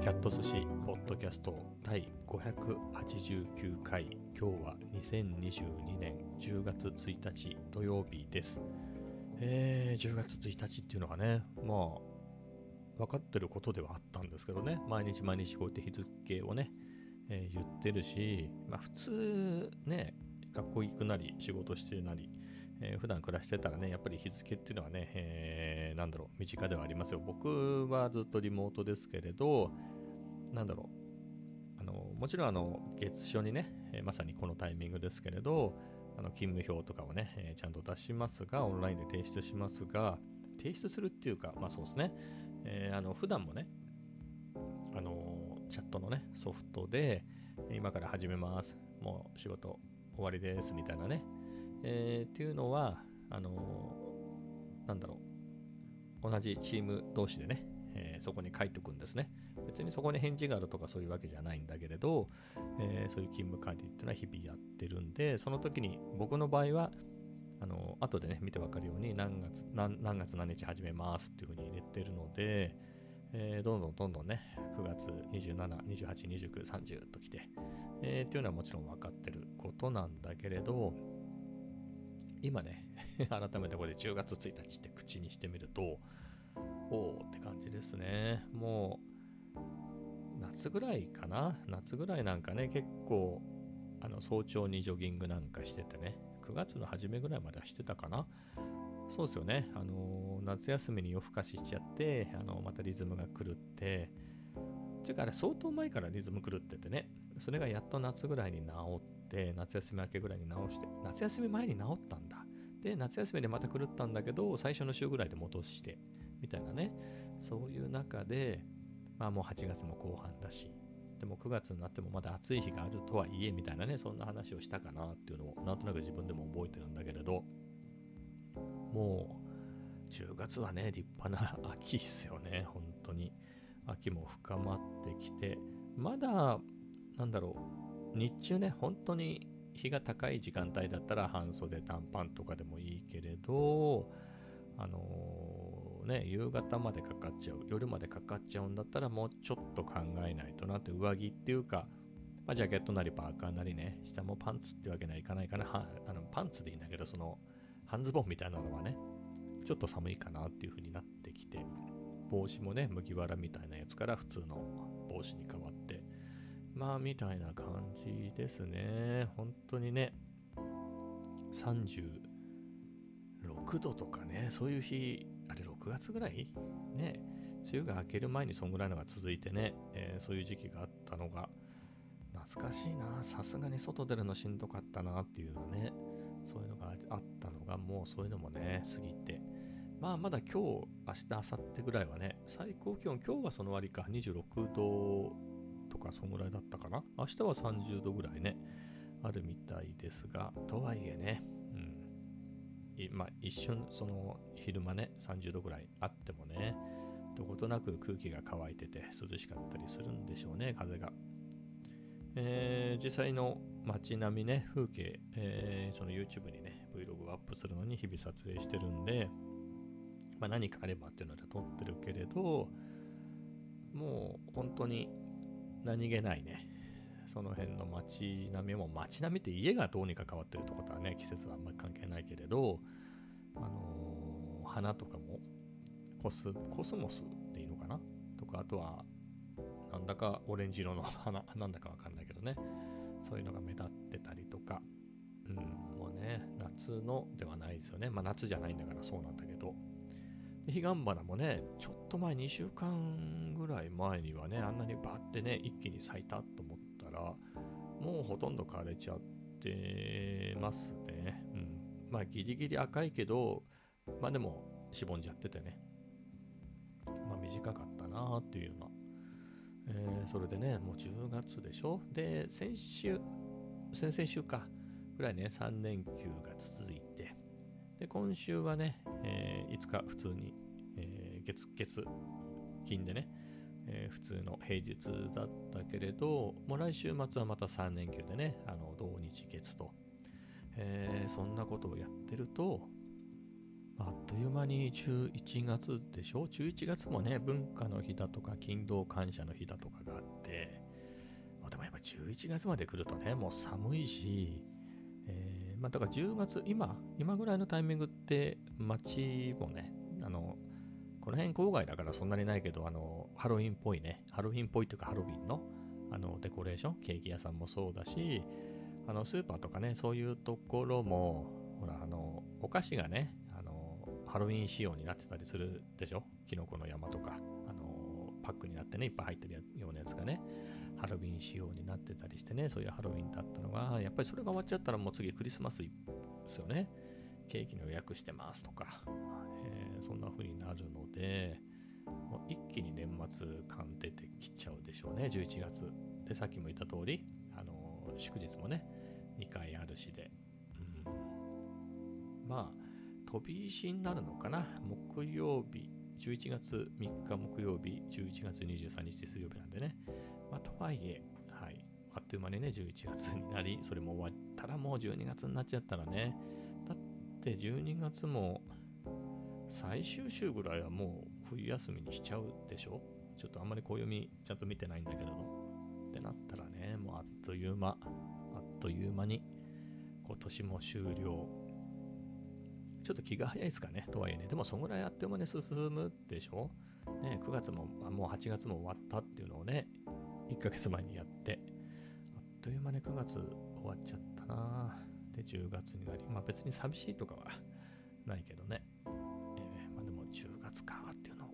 キャット寿司ポッドキャスト第589回。今日は2022年10月1日土曜日です。えー、10月1日っていうのがねまあ分かってることではあったんですけどね。毎日毎日こうやって日付をね、えー、言ってるしまあ普通ね学校行くなり仕事してなりえー、普段暮らしてたらね、やっぱり日付っていうのはね、えー、なんだろう、身近ではありますよ。僕はずっとリモートですけれど、なんだろう、あのもちろんあの月初にね、えー、まさにこのタイミングですけれど、あの勤務表とかをね、えー、ちゃんと出しますが、オンラインで提出しますが、提出するっていうか、まあそうですね、えー、あの普段もね、あのチャットのね、ソフトで、今から始めます、もう仕事終わりですみたいなね、えー、っていうのは、あのー、なんだろう、同じチーム同士でね、えー、そこに書いておくんですね。別にそこに返事があるとかそういうわけじゃないんだけれど、えー、そういう勤務管理っていうのは日々やってるんで、その時に僕の場合は、あの後でね、見てわかるように何月何何月何日始めますっていうふうに入れてるので、えー、どんどんどんどんね、9月27、28、29、30ときて、えー、っていうのはもちろん分かってることなんだけれど、今ね、改めてこれ10月1日って口にしてみると、おおって感じですね。もう、夏ぐらいかな？夏ぐらいなんかね、結構、あの早朝にジョギングなんかしててね、9月の初めぐらいまではしてたかな？そうですよね。あの夏休みに夜更かししちゃって、あのまたリズムが狂って、ていうかあれ相当前からリズム狂っててね、それがやっと夏ぐらいに治って、夏休み明けぐらいに治して、夏休み前に治ったんだ。で、夏休みでまた狂ったんだけど、最初の週ぐらいで戻して、みたいなね、そういう中で、まあもう8月も後半だし、でも9月になってもまだ暑い日があるとはいえ、みたいなね、そんな話をしたかなっていうのを、なんとなく自分でも覚えてるんだけれど、もう、10月はね、立派な秋っすよね、本当に。秋も深まってきて、まだ、なんだろう、日中ね、本当に日が高い時間帯だったら半袖短パンとかでもいいけれど、あのー、ね、夕方までかかっちゃう、夜までかかっちゃうんだったらもうちょっと考えないとなって、上着っていうか、まあ、ジャケットなりパーカーなりね、下もパンツってわけにはいかないかな。あのパンツでいいんだけど、その半ズボンみたいなのはね、ちょっと寒いかなっていう風になってきて、帽子もね、麦わらみたいなやつから普通の帽子に変わって、まあ、みたいな感じですね。本当にね、36度とかね、そういう日、あれ6月ぐらい？ね、梅雨が明ける前にそんぐらいのが続いてね、えー、そういう時期があったのが、懐かしいな、さすがに外出るのしんどかったなっていうのね、そういうのがあったのが、もうそういうのもね、過ぎて、まあまだ今日、明日、明後日ぐらいはね、最高気温、今日はその割か26度とかそんぐらいだったかな。明日は30度ぐらいね、あるみたいですが、とはいえね、うん。まあ一瞬、その昼間ね、30度ぐらいあってもね、どことなく空気が乾いてて涼しかったりするんでしょうね、風が。えー、実際の街並みね、風景、えー、その YouTube にね、Vlog をアップするのに日々撮影してるんで、まあ、何かあればっていうので撮ってるけれど、もう本当に何気ないね、その辺の街並みも、街並みって家がどうにか変わってるってことはね、季節はあんまり関係ないけれど、あのー、花とかもコス、コスモスっていいのかな？とか、あとは、なんだかオレンジ色の 花、なんだかわかんないけどね、そういうのが目立ってたりとか、うん、もうね、夏のではないですよね。まあ夏じゃないんだからそうなんだけど、彼岸花もね、ちょっと前、2週間ぐらい前にはね、あんなにバッてね、一気に咲いたと思ったら、もうほとんど枯れちゃってますね。うん。まあ、ギリギリ赤いけど、まあでも、しぼんじゃっててね。まあ、短かったなっていうような。えー、それでね、もう10月でしょ？で、先週、先々週か、ぐらいね、3連休が続いて、で、今週はね、5日普通に、えー、月、月、金でね、えー、普通の平日だったけれど、もう来週末はまた3連休でね、あの、土日月と、えー、そんなことをやってると、あっという間に11月でしょ ?11 月もね、文化の日だとか、勤労感謝の日だとかがあって、でもやっぱ11月まで来るとね、もう寒いし、まあだから10月、今、今ぐらいのタイミングって街もね、あの、この辺郊外だからそんなにないけど、あの、ハロウィンっぽいね、ハロウィンっぽいというかハロウィンの、あの、デコレーション、ケーキ屋さんもそうだし、あの、スーパーとかね、そういうところも、ほら、あの、お菓子がね、あの、ハロウィン仕様になってたりするでしょ？キノコの山とか、あの、パックになってね、いっぱい入ってるようなやつがね、ハロウィン仕様になってたりしてね、そういうハロウィンだったのが、やっぱりそれが終わっちゃったらもう次クリスマスですよね。ケーキの予約してますとか、えー、そんな風になるので、もう一気に年末感出てきちゃうでしょうね、11月。で、さっきも言った通り、あのー、祝日もね、2回あるしで、うん、まあ、飛び石になるのかな、木曜日、11月3日木曜日、11月23日水曜日なんでね、まあ、とはいえ、はい、あっという間にね、11月になり、それも終わったらもう12月になっちゃったらね、だって12月も最終週ぐらいはもう冬休みにしちゃうでしょ？ちょっとあんまり暦ちゃんと見てないんだけれど。ってなったらね、もうあっという間、あっという間に今年も終了。ちょっと気が早いですかね、とはいえね。でもそんぐらいあっという間に進むでしょ？ね、9月も、もう8月も終わったっていうのをね、1ヶ月前にやって、あっという間に9月終わっちゃったなで、10月になり、まあ別に寂しいとかはないけどね。えー、まあでも10月かっていうのを。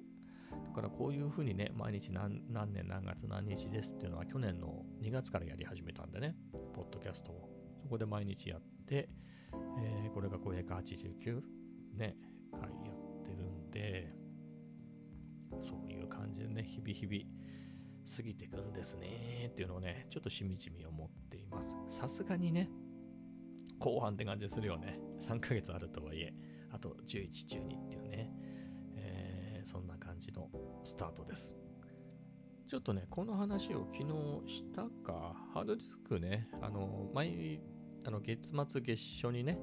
だからこういうふうにね、毎日何何年何月何日ですっていうのは去年の2月からやり始めたんでね、ポッドキャストを。そこで毎日やって、えー、これが589ね、回やってるんで、そういう感じでね、日々日々過ぎていくんですねっていうのをね、ちょっとしみじみ思っています。さすがにね、後半って感じするよね。3ヶ月あるとはいえ、あと11、12っていうね、えー、そんな感じのスタートです。ちょっとね、この話を昨日したか、ハードディスクね、あの、毎、あの月末月初にね、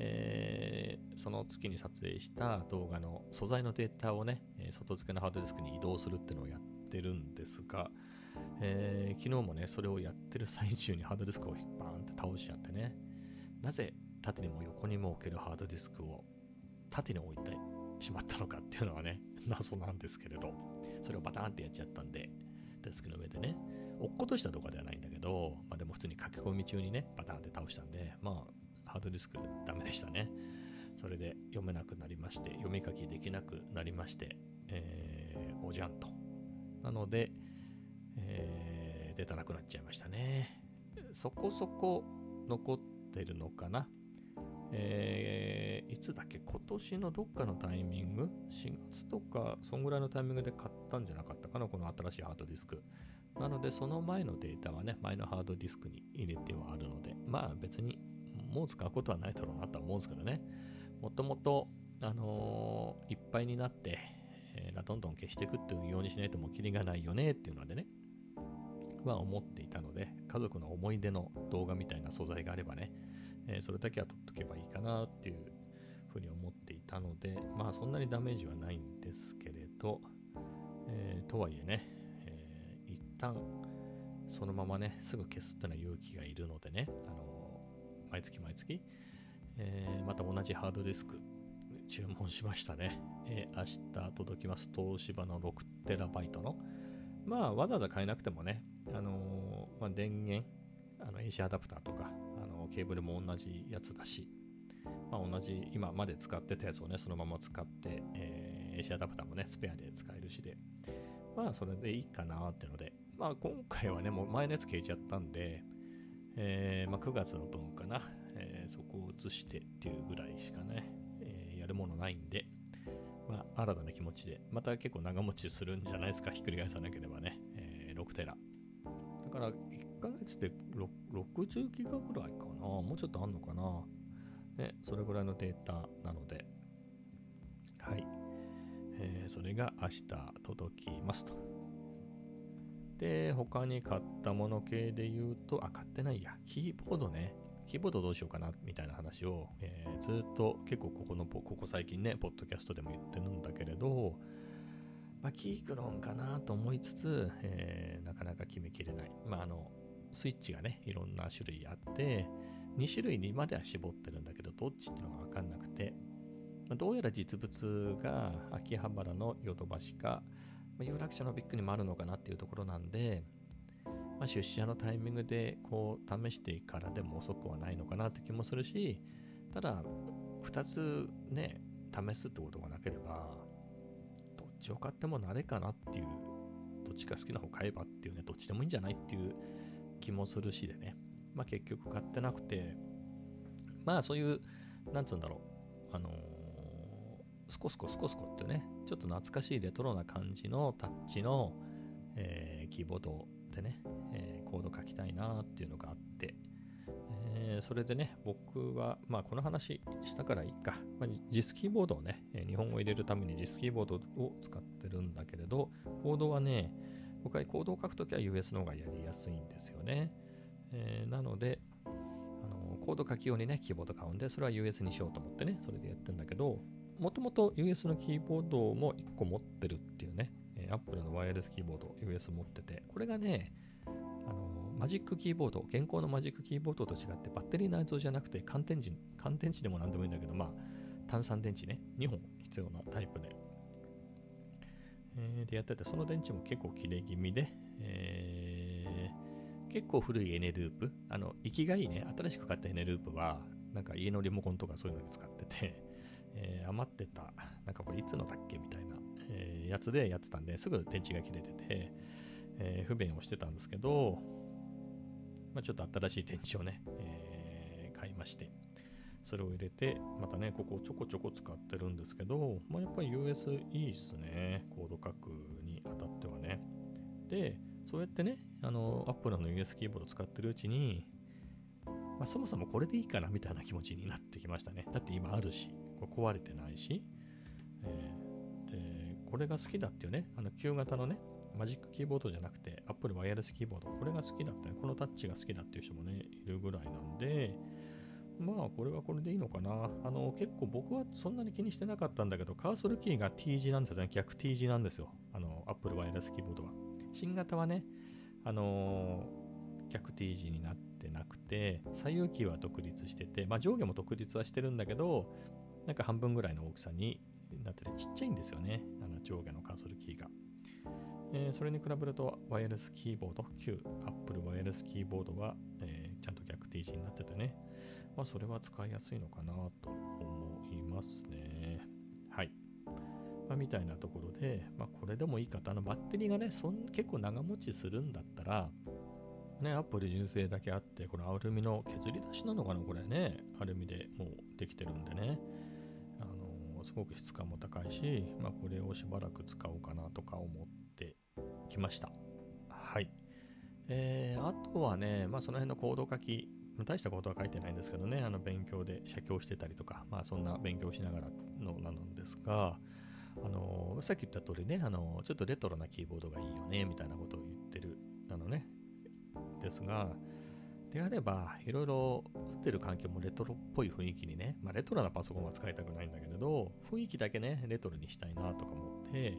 えー、その月に撮影した動画の素材のデータをね、外付けのハードディスクに移動するっていうのをやっってるんですが、えー、昨日もね、それをやってる最中にハードディスクをバーンって倒しちゃってね、なぜ縦にも横にも置けるハードディスクを縦に置いてしまったのかっていうのはね、謎なんですけれど、それをバターンってやっちゃったんで、デスクの上でね、落っことしたとかではないんだけど、まあでも普通に書き込み中にね、バターンって倒したんで、まあ、ハードディスクダメでしたね。それで読めなくなりまして、読み書きできなくなりまして、えー、おじゃんとなので、えー、出たなくなっちゃいましたね。そこそこ残ってるのかな。えー、いつだっけ？今年のどっかのタイミング ?4 月とか、そんぐらいのタイミングで買ったんじゃなかったかな？この新しいハードディスク。なので、その前のデータはね、前のハードディスクに入れてはあるので、まあ別にもう使うことはないだろうなとは思うんですけどね。もともと、あのー、いっぱいになって、えー、どんどん消していくっていうようにしないともうキリがないよねっていうのでね、まあ思っていたので、家族の思い出の動画みたいな素材があればね、えー、それだけは撮っとけばいいかなっていうふうに思っていたので、まあそんなにダメージはないんですけれど、えー、とはいえね、えー、一旦そのままね、すぐ消すっていうのは勇気がいるのでね、あの毎月毎月、え、また同じハードディスク注文しましたね。え、明日届きます。東芝の 6TB の。まあ、わざわざ買えなくてもね、あのー、まあ、電源、あの AC アダプターとか、あのケーブルも同じやつだし、まあ、同じ今まで使ってたやつをね、そのまま使って、えー、AC アダプターもね、スペアで使えるしで、まあ、それでいいかなってので、まあ、今回はね、もう前のやつ消えちゃったんで、えー、まあ、9月の分かな、えー、そこを移してっていうぐらいしかねえ。や、るものないんで、新たな気持ちで、また結構長持ちするんじゃないですか、ひっくり返さなければね、えー、6テラ。だから、1ヶ月で60ギガぐらいかな、もうちょっとあんのかな。ね、それぐらいのデータなので、はい。えー、それが明日届きますと。で、他に買ったもの系で言うと、あ、買ってないや。キーボードね。キーボードどうしようかなみたいな話を、えー、ずっと結構ここの、ここ最近ね、ポッドキャストでも言ってるんだけれど、まあ、キークロンかなと思いつつ、えー、なかなか決めきれない。まあ、あの、スイッチがね、いろんな種類あって、2種類にまでは絞ってるんだけど、どっちっていうのがわかんなくて、まあ、どうやら実物が秋葉原のヨドバシか、まあ、有楽町のビッグにもあるのかなっていうところなんで、まあ、出社のタイミングでこう試してからでも遅くはないのかなって気もするし、ただ、2つね、試すってことがなければ、どっちを買っても慣れかなっていう、どっちか好きな方買えばっていうね、どっちでもいいんじゃないっていう気もするしでね、まあ結局買ってなくて、まあそういう、なんつうんだろう、あのー、スコスコスコスコってね、ちょっと懐かしいレトロな感じのタッチの、えー、キーボードでね、えー、コード書きたいなっていうのがあって、えー、それでね、僕は、まあこの話したからいいか、まあ、JIS キーボードをね、日本語を入れるために JIS キーボードを使ってるんだけれど、コードはね、僕はコードを書くときは US の方がやりやすいんですよね。えー、なので、あのコード書き用にね、キーボード買うんで、それは US にしようと思ってね、それでやってんだけど、もともと US のキーボードも1個持ってるっていうね、Apple のワイヤレスキーボード US 持ってて、これがね、あのマジックキーボード、現行のマジックキーボードと違ってバッテリー内蔵じゃなくて乾電池、乾電池でも何でもいいんだけど、まあ、炭酸電池ね、2本必要なタイプで、えー、でやってて、その電池も結構切れ気味で、えー、結構古いエネループ、あの、生きがいいね、新しく買ったエネループは、なんか家のリモコンとかそういうのに使ってて、えー、余ってた、なんかこれいつのだっけみたいな、え、やつでやってたんで、すぐ電池が切れてて、えー、不便をしてたんですけど、まあ、ちょっと新しい電池をね、え買いまして、それを入れて、またね、ここちょこちょこ使ってるんですけど、まあ、やっぱり US いいっすね。コード書くにあたってはね。で、そうやってね、あの、Apple の US キーボード使ってるうちに、まあ、そもそもこれでいいかなみたいな気持ちになってきましたね。だって今あるし、これ壊れてないし、えー、これが好きだっていうね、あの旧型のね、マジックキーボードじゃなくて、Apple ワイヤレスキーボード、これが好きだったね、このタッチが好きだっていう人もね、いるぐらいなんで、まあ、これはこれでいいのかな。あの、結構僕はそんなに気にしてなかったんだけど、カーソルキーが T 字なんですよね。逆 T 字なんですよ。あの、Apple ワイヤレスキーボードは。新型はね、あのー、逆 T 字になってなくて、左右キーは独立してて、まあ上下も独立はしてるんだけど、なんか半分ぐらいの大きさになってて、ちっちゃいんですよね。の上下のカーソルキーが。えー、それに比べると、ワイヤレスキーボード、旧 Apple ワイヤレスキーボードは、えー、ちゃんと逆 T 字になっててね、まあ、それは使いやすいのかなと思いますね。はい。まあ、みたいなところで、まあ、これでもいいかと、あのバッテリーがね、そん結構長持ちするんだったら、ね、アップル純正だけあって、これアルミの削り出しなのかな、これね。アルミでもうできてるんでね。すごく質感も高いし、まあ、これをしばらく使おうかなとか思ってきました。はい。えー、あとはね、まあ、その辺のコード書き大したことは書いてないんですけどね、あの勉強で写経してたりとか、まあそんな勉強しながらのなんですが、あのさっき言った通りね、あのちょっとレトロなキーボードがいいよね、みたいなことを言ってる、あのね、ですが、であれば、いろいろ打ってる環境もレトロっぽい雰囲気にね、まあレトロなパソコンは使いたくないんだけれど、雰囲気だけね、レトロにしたいなとか思って、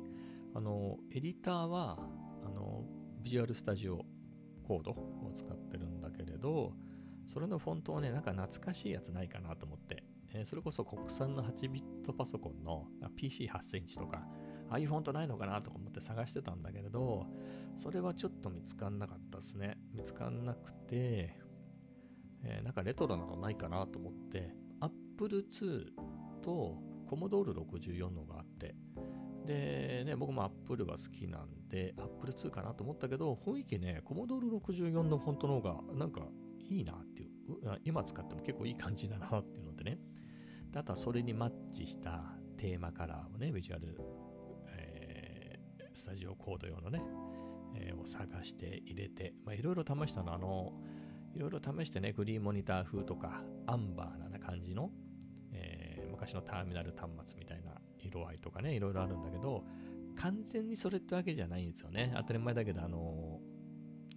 あの、エディターは、あの、ビジュアルスタジオコードを使ってるんだけれど、それのフォントをね、なんか懐かしいやつないかなと思って、えー、それこそ国産の8ビットパソコンの PC8 センチとか、ああいうフォントないのかなとか思って探してたんだけれど、それはちょっと見つかんなかったですね。見つかんなくて、えー、なんかレトロなのないかなと思って、Apple II と Commodore 64のがあって、でね、僕も Apple が好きなんで、Apple II かなと思ったけど、雰囲気ね、Commodore 64のフォントの方がなんかいいなっていう、今使っても結構いい感じだなっていうのでね。あとはそれにマッチしたテーマカラーをね、ビジュアル、えー、スタジオコード用のね、えー、を探して入れて、いろいろ試したの、あの、いろいろ試してね、グリーンモニター風とか、アンバーな感じの、えー、昔のターミナル端末みたいな色合いとかね、いろいろあるんだけど、完全にそれってわけじゃないんですよね。当たり前だけど、あの、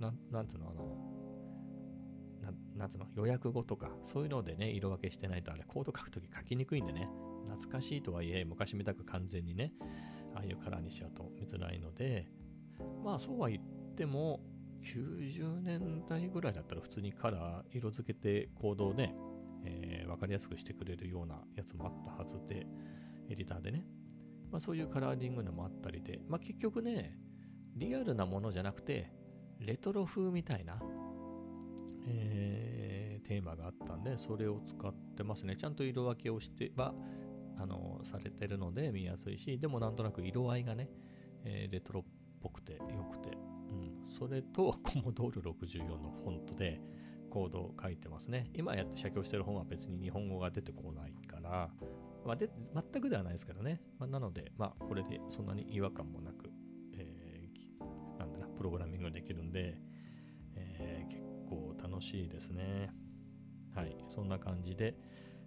なん、なんつうの、あの、なんつうの、予約後とか、そういうのでね、色分けしてないとあれ、コード書くとき書きにくいんでね、懐かしいとはいえ、昔みたく完全にね、ああいうカラーにしちゃうと見づらいので、まあそうは言っても、90年代ぐらいだったら普通にカラー色付けてコードをね、えー、分かりやすくしてくれるようなやつもあったはずで、エディターでね。まあそういうカラーリングのもあったりで、まあ結局ね、リアルなものじゃなくて、レトロ風みたいな、えー、テーマがあったんで、それを使ってますね。ちゃんと色分けをしては、あの、されてるので見やすいし、でもなんとなく色合いがね、えー、レトロっぽくて良くて、それとコモドール64のフォントでコードを書いてますね。今やって写経してる本は別に日本語が出てこないから、まあ、で全くではないですけどね。まあ、なので、まあ、これでそんなに違和感もなく、えー、なんだな、プログラミングできるんで、えー、結構楽しいですね。はい、そんな感じで、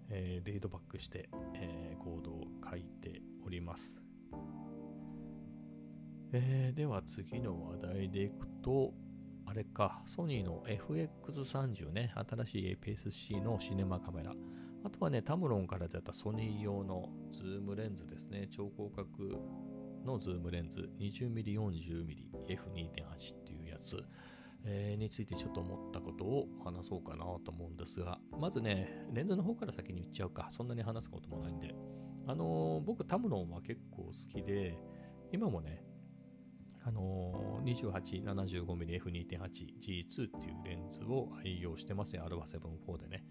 えー、レイドバックして、えー、コードを書いております。えー、では次の話題でいくと、あれか、ソニーの FX30 ね、新しい APS-C のシネマカメラ。あとはね、タムロンから出たソニー用のズームレンズですね。超広角のズームレンズ 20mm40mm F2.8 っていうやつ、えー、についてちょっと思ったことを話そうかなと思うんですが、まずね、レンズの方から先に言っちゃうか。そんなに話すこともないんで。あのー、僕タムロンは結構好きで、今もね、あのー、2875mmF2.8G2 っていうレンズを愛用してますね。α7-4 でね。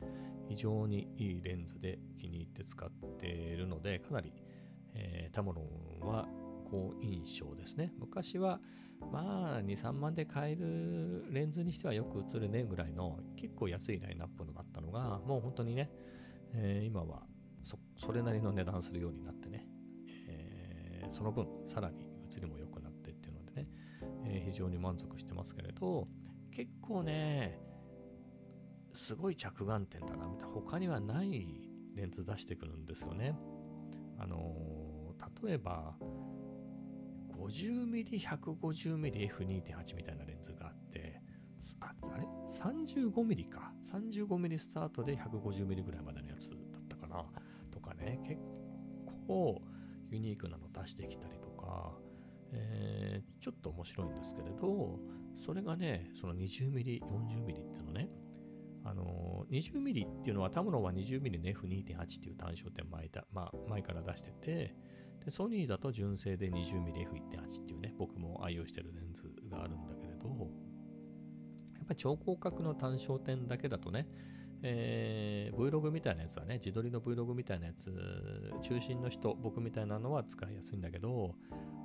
非常にいいレンズで気に入って使っているので、かなり、えー、タモロンは好印象ですね。昔は、まあ、2、3万で買えるレンズにしてはよく映るねぐらいの結構安いラインナップのだったのが、もう本当にね、えー、今はそそれなりの値段するようになってね、えー、その分、さらにえ、非常に満足してますけれど、結構ね、すごい着眼点だな、みたいな。他にはないレンズ出してくるんですよね。あの、例えば、50mm、150mm F2.8 みたいなレンズがあって、あ、あれ ?35mm か。35mm スタートで 150mm ぐらいまでのやつだったかな。とかね、結構ユニークなの出してきたりとか、えー、ちょっと面白いんですけれど、それがね、その 20mm、40mm っていうのね、あのー、20mm っていうのはタムロンは 20mm の F2.8 っていう単焦点前だ、まあ、前から出してて、でソニーだと純正で 20mmF1.8 っていうね、僕も愛用してるレンズがあるんだけれど、やっぱり超広角の単焦点だけだとね、えー、Vlog みたいなやつはね、自撮りの Vlog みたいなやつ、中心の人、僕みたいなのは使いやすいんだけど、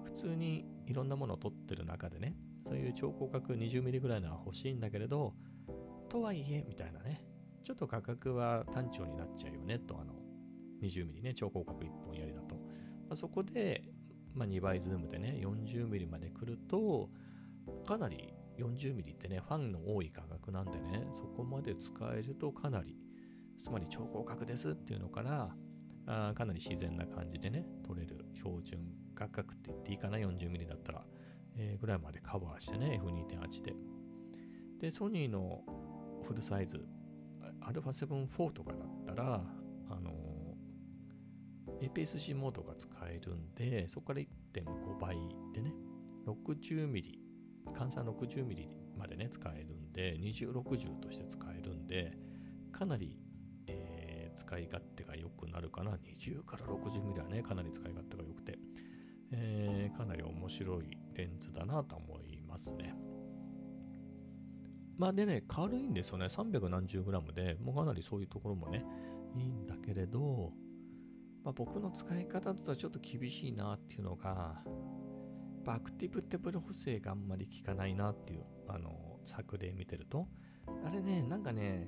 普通にいろんなものを撮ってる中でね、そういう超広角 20mm ぐらいのは欲しいんだけれど、とはいえ、みたいなね。ちょっと価格は単調になっちゃうよね、と、あの、20mm ね、超広角1本やりだと。まあ、そこで、まあ、2倍ズームでね、40mm まで来ると、かなり 40mm ってね、ファンの多い画角なんでね、そこまで使えるとかなり、つまり超広角ですっていうのから、あかなり自然な感じでね、撮れる標準画角って言っていいかな、40mm だったら、えー、ぐらいまでカバーしてね、F2.8 で。で、ソニーのフルサイズ、α7-4 とかだったら、あのー、APS-C モードが使えるんで、そこから1.5倍でね、60mm、換算 60mm までね、使えるんで、2060として使えるんで、かなり、えー、使い勝手が良くなるかな。20から 60mm はね、かなり使い勝手が良くて、えー、かなり面白いレンズだなと思いますね。まあでね、軽いんですよね。300何十グラムで、もうかなりそういうところもね、いいんだけれど、まあ、僕の使い方だとちょっと厳しいなっていうのが、アクティブテブル補正があんまり効かないなっていう、あの、作例見てると、あれね、なんかね、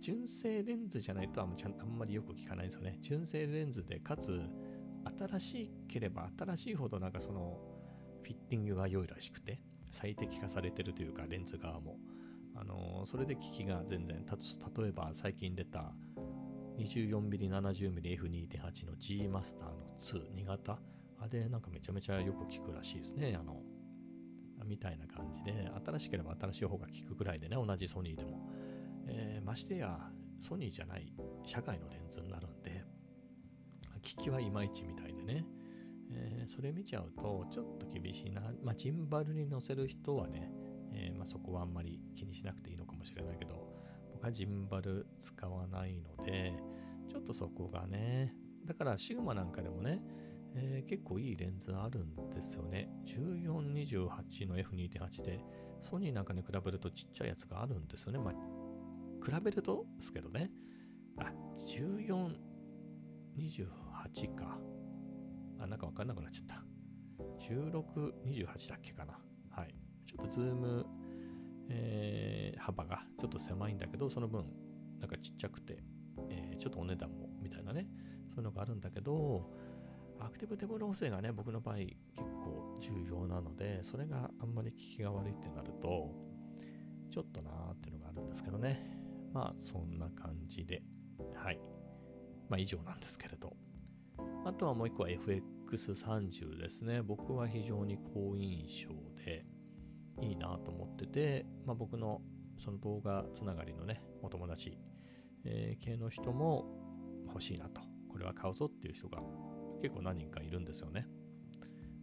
純正レンズじゃないとあんまりよく効かないですよね。純正レンズで、かつ、新しければ新しいほどなんかその、フィッティングが良いらしくて、最適化されてるというか、レンズ側も。あのそれで機器が全然、例えば最近出た 24mm70mmF2.8 の G マスターの2、2型、あれなんかめちゃめちゃよく効くらしいですね。あの、みたいな感じで、新しければ新しい方が効くぐらいでね、同じソニーでも。えましてやソニーじゃない社外のレンズになるんで、効きはいまいちみたいでね、えー、それ見ちゃうとちょっと厳しいな。まあ、ジンバルに乗せる人はね、えー、まあ、そこはあんまり気にしなくていいのかもしれないけど、僕はジンバル使わないので、ちょっとそこがね、だからシグマなんかでもね、えー、結構いいレンズあるんですよね。1428の F2.8 で、ソニーなんかに比べるとちっちゃいやつがあるんですよね。まあ、比べるとですけどね。あ、14、28か。あ、なんかわかんなくなっちゃった。16、28だっけかな。はい。ちょっとズーム、えー、幅がちょっと狭いんだけど、その分、なんかちっちゃくて、えー、ちょっとお値段も、みたいなね、そういうのがあるんだけど、アクティブデブロ補正がね、僕の場合結構重要なので、それがあんまり効きが悪いってなると、ちょっとなーっていうのがあるんですけどね。まあ、そんな感じで、はい。まあ、以上なんですけれど。あとはもう一個は FX30 ですね。僕は非常に好印象でいいなと思ってて、まあ、僕のその動画つながりのね、お友達、え、系の人も欲しいなと、これは買うぞっていう人が結構何人かいるんですよね。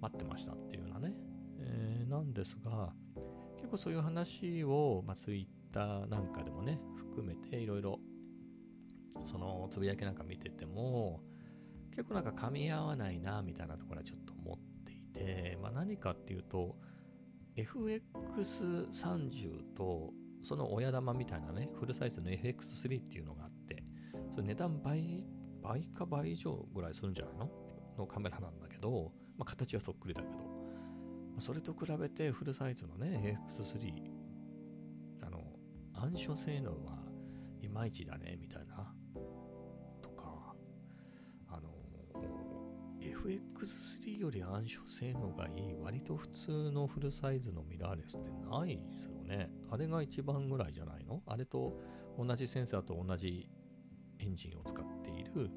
待ってましたっていうようなね。えー、なんですが、結構そういう話を、まあ、Twitter なんかでもね、含めていろいろ、そのつぶやきなんか見てても、結構なんか噛み合わないな、みたいなところはちょっと思っていて、まあ、何かっていうと、FX30 とその親玉みたいなね、フルサイズの FX3 っていうのがあって、それ値段倍、倍か倍以上ぐらいするんじゃないの？のカメラなんだけど、まあ、形はそっくりだけど、ま、それと比べてフルサイズのね、AX3、あの、暗所性能はいまいちだね、みたいな、FX3 より暗所性能がいい、割と普通のフルサイズのミラーレスってないですよね。あれが一番ぐらいじゃないの？あれと同じセンサーと同じエンジンを使っている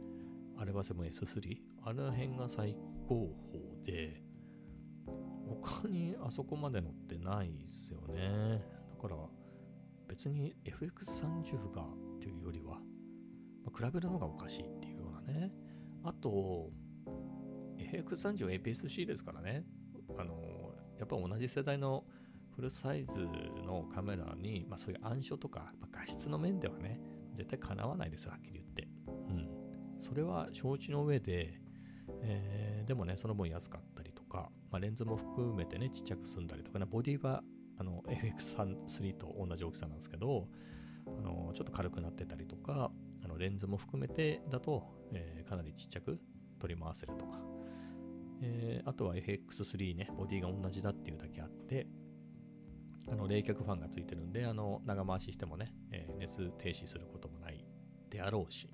アルバセブン S3 あの辺が最高峰で他にあそこまで乗ってないですよね。だから別に FX30 がっていうよりは、まあ、比べるのがおかしいっていうようなね。あと FX30 は APS-C ですからね。あのやっぱ同じ世代のフルサイズのカメラに、まあ、そういう暗所とか、まあ、画質の面ではね絶対かなわないですはっきり言って。うん。それは承知の上で、えー、でもね、その分安かったりとか、まあ、レンズも含めてね、ちっちゃく済んだりとかね、ボディはあの FX3 と同じ大きさなんですけど、あのちょっと軽くなってたりとか、あのレンズも含めてだと、えー、かなりちっちゃく取り回せるとか、えー、あとは FX3 ね、ボディが同じだっていうだけあって、あの冷却ファンがついてるんで、あの長回ししてもね、えー、熱停止することもないであろうし、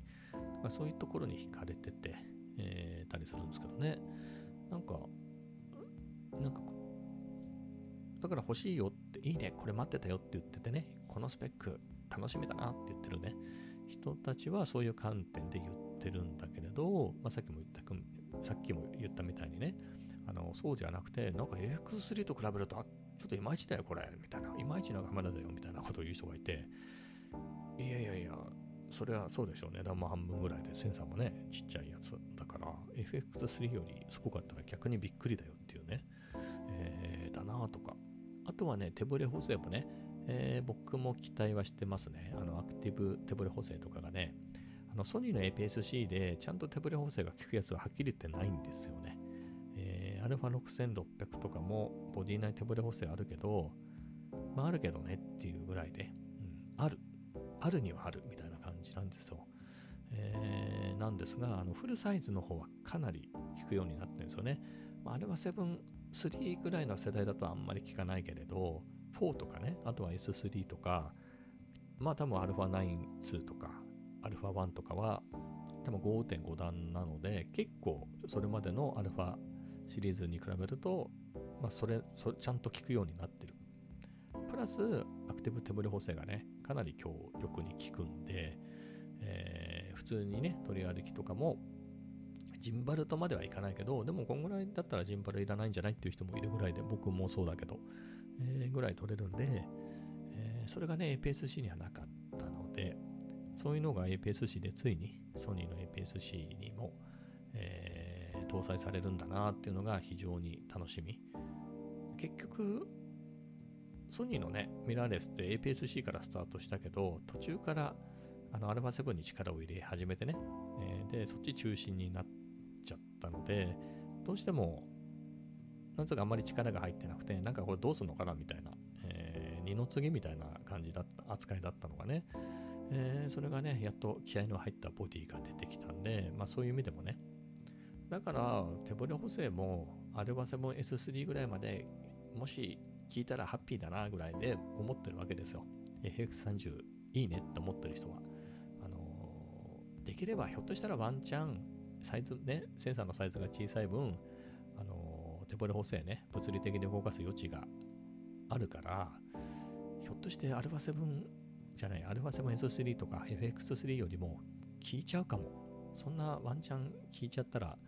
まあ、そういうところに惹かれてて、えー、たりするんですけどね。なんか、なんか、だから欲しいよって、いいね、これ待ってたよって言っててね、このスペック楽しみだなって言ってるね、人たちはそういう観点で言ってるんだけれど、まあ、さっきも言ったさっきも言ったみたいにね、あのそうじゃなくて、なんか AX3 と比べると、あちょっといまいちだよ、これ、みたいな、いまいちなカメラだよ、みたいなことを言う人がいて、いやいやいや、それはそうでしょうね。値段も半分ぐらいで、センサーもね、ちっちゃいやつだから、FX3 よりすごかったら逆にびっくりだよっていうね、えー、だなとか。あとはね、手ブレ補正もね、えー、僕も期待はしてますね。あの、アクティブ手ブレ補正とかがね、の、ソニーの APS-C でちゃんと手ブレ補正が効くやつははっきり言ってないんですよね。えー、α6600 とかもボディ内手ブレ補正あるけど、まああるけどねっていうぐらいで、うん、ある。あるにはあるみたいな感じなんですよ。えー、なんですが、あのフルサイズの方はかなり効くようになってるんですよね。まあ、あれは7、3ぐらいの世代だとあんまり効かないけれど、4とかね、あとは S3 とか、まあ多分 α9-2 とか、α1 とかは多分5.5段なので、結構それまでの α シリーズに比べると、まあそれ、そちゃんと効くようになってる。プラス、アクティブ手ブレ補正がね、かなり強力に効くんで、えー、普通にね、取り歩きとかも、ジンバルとまではいかないけど、でもこんぐらいだったらジンバルいらないんじゃないっていう人もいるぐらいで、僕もそうだけど、えー、ぐらい取れるんで、えー、それがね、APS-C にはなかった、そういうのが APS-C でついにソニーの APS-C にも、えー、搭載されるんだなっていうのが非常に楽しみ。結局、ソニーのね、ミラーレスって APS-C からスタートしたけど、途中からあの α7 に力を入れ始めてね、えー、で、そっち中心になっちゃったので、どうしても、なんつうかあんまり力が入ってなくて、なんかこれどうすんのかなみたいな、えー、二の次みたいな感じだった、扱いだったのがね、えー、それがね、やっと気合の入ったボディが出てきたんで、まあそういう意味でもね、だから手ブレ補正も α7S3 ぐらいまでもし聞いたらハッピーだなぐらいで思ってるわけですよ。FX30 いいねって思ってる人は。あのー、できればひょっとしたらワンチャンサイズね、センサーのサイズが小さい分、あのー、手ブレ補正ね、物理的に動かす余地があるから、ひょっとして α7 じゃない、α7S3 とか FX3 よりも効いちゃうかも。そんなワンチャン効いちゃったら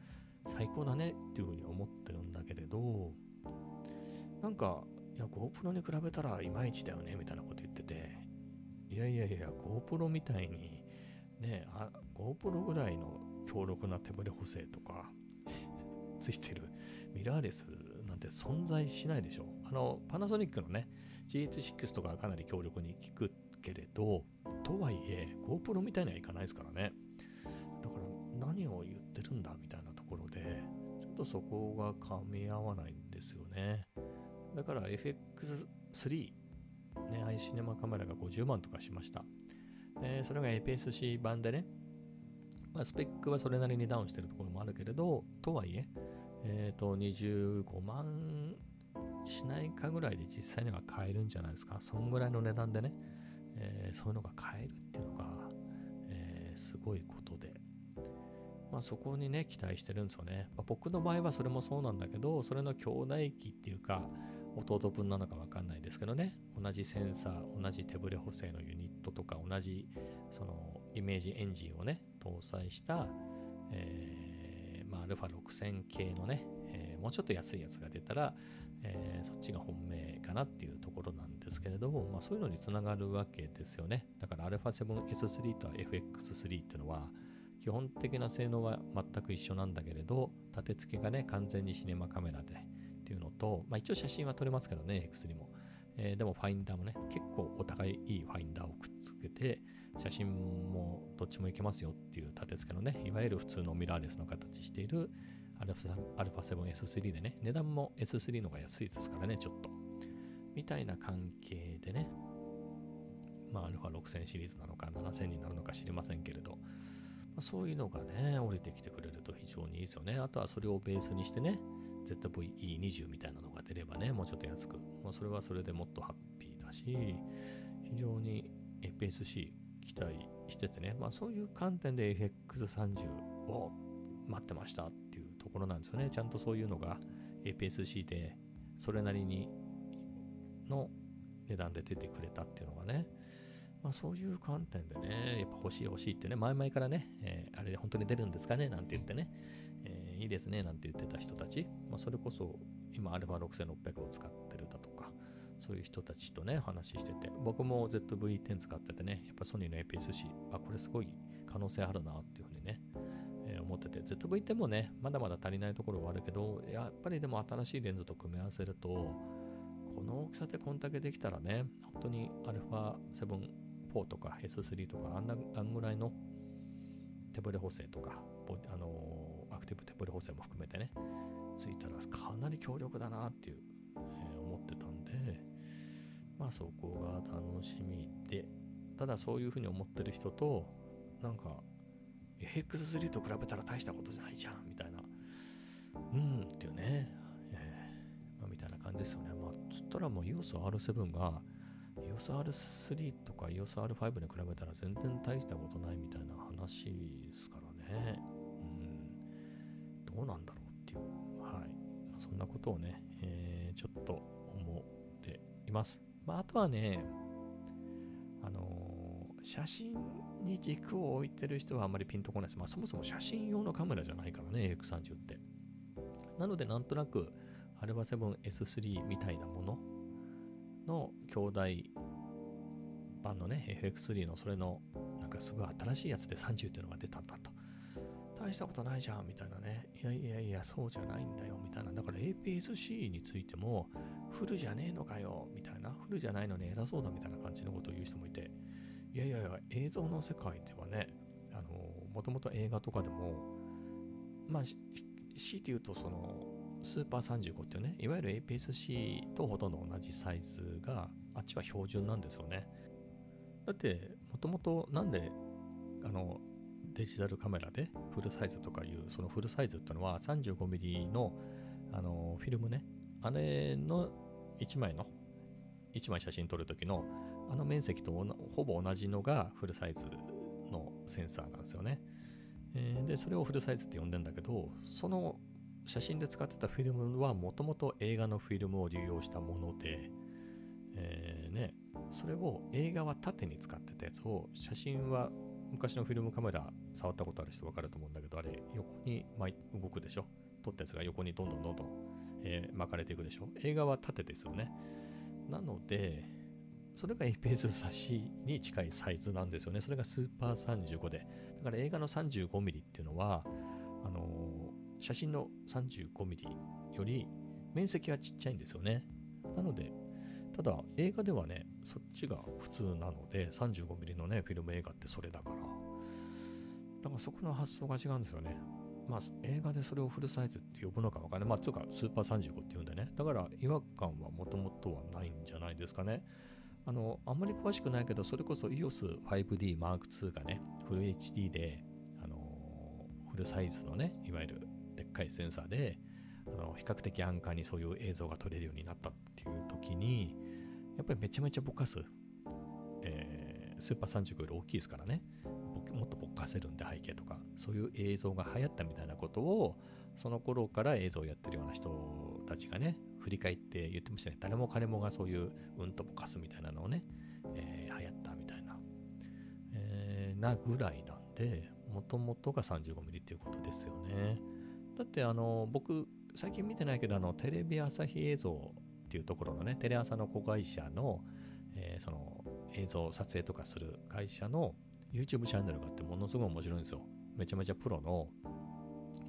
最高だねっていうふうに思ってるんだけれど、なんか、いや、GoPro に比べたらいまいちだよねみたいなこと言ってて、いやいやいや、GoPro みたいに、ね、あ GoPro ぐらいの強力な手ブレ補正とか ついてるミラーレスなんて存在しないでしょ。あの、パナソニックのね、GH6 とかかなり強力に効くけれど、とはいえ、GoPro みたいにはいかないですからね。だから何を言ってるんだみたいなところで、ちょっとそこが噛み合わないんですよね。だから FX3、ね、アイシネマカメラが50万とかしました。えー、それが APS-C 版でね、まあ、スペックはそれなりにダウンしてるところもあるけれど、とはいえ、えっ、ー、と、25万しないかぐらいで実際には買えるんじゃないですか。そんぐらいの値段でね、えー、そういうのが買えるっていうのが、えー、すごいことで、まあ、そこにね、期待してるんですよね。まあ、僕の場合はそれもそうなんだけど、それの兄弟機っていうか、弟分なのかわかんないですけどね、同じセンサー、同じ手ブレ補正のユニットとか、同じそのイメージエンジンをね、搭載した、えー、まあ、α6000 系のね、えー、もうちょっと安いやつが出たら、えー、そっちが本命かなっていうところなんですけれども、まあ、そういうのにつながるわけですよね。だから α7S3 と FX3 っていうのは、基本的な性能は全く一緒なんだけれど、立て付けがね、完全にシネマカメラでっていうのと、まあ一応写真は撮れますけどね、X にも。えー、でもファインダーもね、結構お互いいいファインダーをくっつけて、写真もどっちもいけますよっていう立て付けのね、いわゆる普通のミラーレスの形している α7S3 でね、値段も S3 の方が安いですからね、ちょっと。みたいな関係でね、まあ、α6000 シリーズなのか7000になるのか知りませんけれど、まあ、そういうのがね、降りてきてくれると非常にいいですよね。あとはそれをベースにしてね、ZVE20 みたいなのが出ればね、もうちょっと安く。まあ、それはそれでもっとハッピーだし、非常に FPSC 期待しててね、まあそういう観点で FX30 を待ってましたっていうところなんですよね。ちゃんとそういうのが APS-C でそれなりにの値段で出てくれたっていうのがね、まあそういう観点でね、やっぱ欲しい欲しいってね、前々からね、えー、あれ本当に出るんですかねなんて言ってね、えー、いいですねなんて言ってた人たち、まあそれこそ今 α6600 を使ってるだとか、そういう人たちとね、話してて、僕も ZV-10 使っててね、やっぱソニーの APS-C、あ、これすごい可能性あるなっていうふうにね、えー、思ってて、ZV-10 もね、まだまだ足りないところはあるけど、やっぱりでも新しいレンズと組み合わせると、この大きさでこんだけできたらね、本当に α7-4 とか S3 とかあんなあんぐらいの手ブレ補正とか、あのー、アクティブ手ブレ補正も含めてね、ついたらかなり強力だなっていう、えー、思ってたんで、まあそこが楽しみで、ただそういうふうに思ってる人と、なんか、AX3 と比べたら大したことじゃないじゃん、みたいな、うんっていうね、まあ、つったらもう EOSR7 が EOSR3 とか EOSR5 に比べたら全然大したことないみたいな話ですからね。うん、どうなんだろうっていう、はい。まあ、そんなことをね、えー、ちょっと思っています。まあ、あとはね、あのー、写真に軸を置いてる人はあんまりピンとこないです。まあ、そもそも写真用のカメラじゃないからね、X30 って。なので、なんとなく、α7S3 みたいなものの兄弟版のね、FX3 のそれの、なんかすごい新しいやつで30っていうのが出たんだと。大したことないじゃんみたいなね。いやいやいや、そうじゃないんだよみたいな。だから APS-C についても、フルじゃねえのかよみたいな。フルじゃないのに偉そうだみたいな感じのことを言う人もいて。いやいやいや、映像の世界ではね、あの、もともと映画とかでも、まあ、強いて言うと、その、スーパー35っていうね、いわゆる APS-C とほとんど同じサイズが、あっちは標準なんですよね。だって、もともとなんで、あの、デジタルカメラでフルサイズとかいう、そのフルサイズっていうのは 35mm のあのフィルムね、あれの1枚の、1枚写真撮るときのあの面積とほぼ同じのがフルサイズのセンサーなんですよね。えー、で、それをフルサイズって呼んでんだけど、その写真で使ってたフィルムはもともと映画のフィルムを利用したもので、えー、ね、それを映画は縦に使ってたやつを写真は昔のフィルムカメラ触ったことある人分かると思うんだけどあれ横に動くでしょ？撮ったやつが横にどんどんどんどん、えー、巻かれていくでしょ？映画は縦ですよね。なのでそれが APS 差しに近いサイズなんですよね。それがスーパー35で。だから映画の 35mm っていうのは、写真の 35mm より面積はちっちゃいんですよねなのでただ映画ではねそっちが普通なので 35mm のねフィルム映画ってそれだからだからそこの発想が違うんですよねまあ映画でそれをフルサイズって呼ぶのかわかんない。まあつうかスーパー35って言うんでね。だから違和感はもともとはないんじゃないですかね。あの、あんまり詳しくないけど、それこそ EOS5D Mark II がね、フル HD で、あのー、フルサイズのね、いわゆるでっかいセンサーで、あの比較的安価にそういう映像が撮れるようになったっていう時に、やっぱりめちゃめちゃぼかす、えー、スーパー35より大きいですからね。もっとぼかせるんで背景とかそういう映像が流行ったみたいなことをその頃から映像をやってるような人たちがね振り返って言ってましたね。誰も彼もがそういううんとぼかすみたいなのをね、えー、流行ったみたいな、えー、なぐらいなんでもともとが 35mm っていうことですよね。だってあの僕最近見てないけどあのテレビ朝日映像っていうところのね、テレ朝の子会社の、えー、その映像撮影とかする会社の YouTube チャンネルがあってものすごい面白いんですよ。めちゃめちゃプロの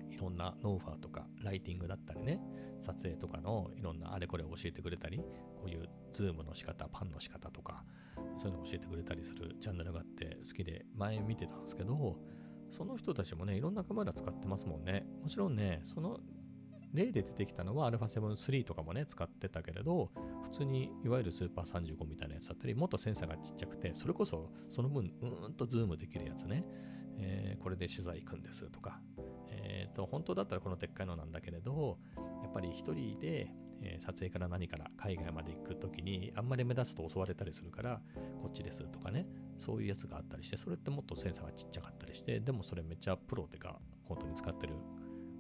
いろんなノウハウとかライティングだったりね、撮影とかのいろんなあれこれを教えてくれたり、こういうズームの仕方、パンの仕方とか、そういうのを教えてくれたりするチャンネルがあって好きで前見てたんですけど、その人たちもね、いろんなカメラ使ってますもんね。もちろんね、その例で出てきたのは α7-3 とかもね、使ってたけれど、普通にいわゆるスーパー35みたいなやつだったり、もっとセンサーがちっちゃくて、それこそその分、うーんとズームできるやつね。えー、これで取材行くんですとか。えっ、ー、と、本当だったらこのでっかいのなんだけれど、やっぱり一人で、えー、撮影から何から海外まで行くときに、あんまり目立つと襲われたりするから、こっちですとかね、そういうやつがあったりして、それってもっとセンサーがちっちゃかったりして、でもそれめっちゃプロってか、本当に使ってる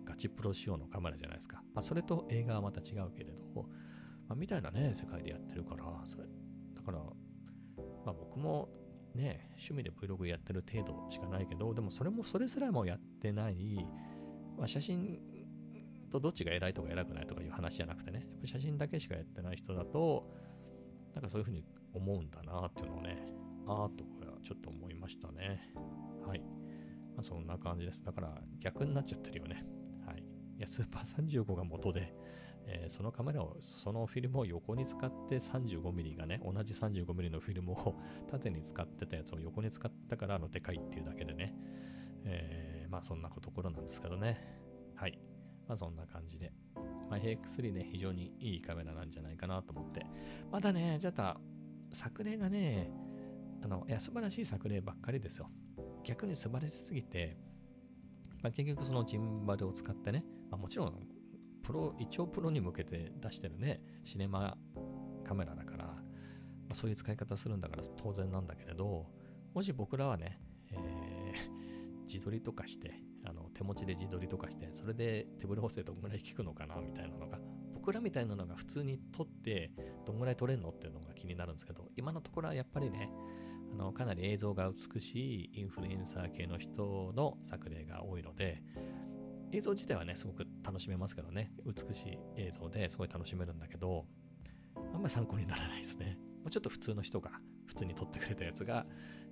ガチプロ仕様のカメラじゃないですか。まあ、それと映画はまた違うけれど、まあ、みたいなね、世界でやってるから、それだから、まあ、僕もね、趣味で Vlog やってる程度しかないけど、でもそれもそれすらもやってない、まあ、写真とどっちが偉いとか偉くないとかいう話じゃなくてね、やっぱ写真だけしかやってない人だと、なんかそういうふうに思うんだなっていうのをね、あーとちょっと思いましたね。はい。まあ、そんな感じです。だから逆になっちゃってるよね。はいいや、スーパー35が元で、えー、そのカメラを、そのフィルムを横に使って 35mm がね、同じ 35mm のフィルムを 縦に使ってたやつを横に使ったから、あの、でかいっていうだけでね、えー、まあそんなところなんですけどね。まあそんな感じで。まあ AX3 ね、非常にいいカメラなんじゃないかなと思って。まだね、じゃあ、作例がね、あの、いや、素晴らしい作例ばっかりですよ。逆に素晴らしすぎて、まあ、結局そのジンバルを使ってね、まあ、もちろん、プロ、一応プロに向けて出してるね、シネマカメラだから、まあ、そういう使い方するんだから当然なんだけれど、もし僕らはね、えー、自撮りとかして、手持ちで自撮りとかして、それで手ブレ補正どんぐらい効くのかなみたいなのが、僕らみたいなのが普通に撮って、どんぐらい撮れるのっていうのが気になるんですけど、今のところはやっぱりね、あのかなり映像が美しいインフルエンサー系の人の作例が多いので、映像自体はね、すごく楽しめますけどね、美しい映像ですごい楽しめるんだけど、あんまり参考にならないですね。ちょっと普通の人が、普通に撮ってくれたやつが、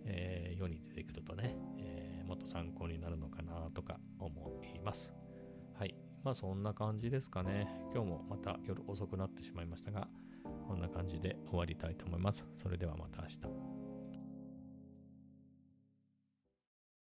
えー世に出てくるとね、えもっと参考になるのかなとか思います。はい。まあそんな感じですかね。今日もまた夜遅くなってしまいましたが、こんな感じで終わりたいと思います。それではまた明日。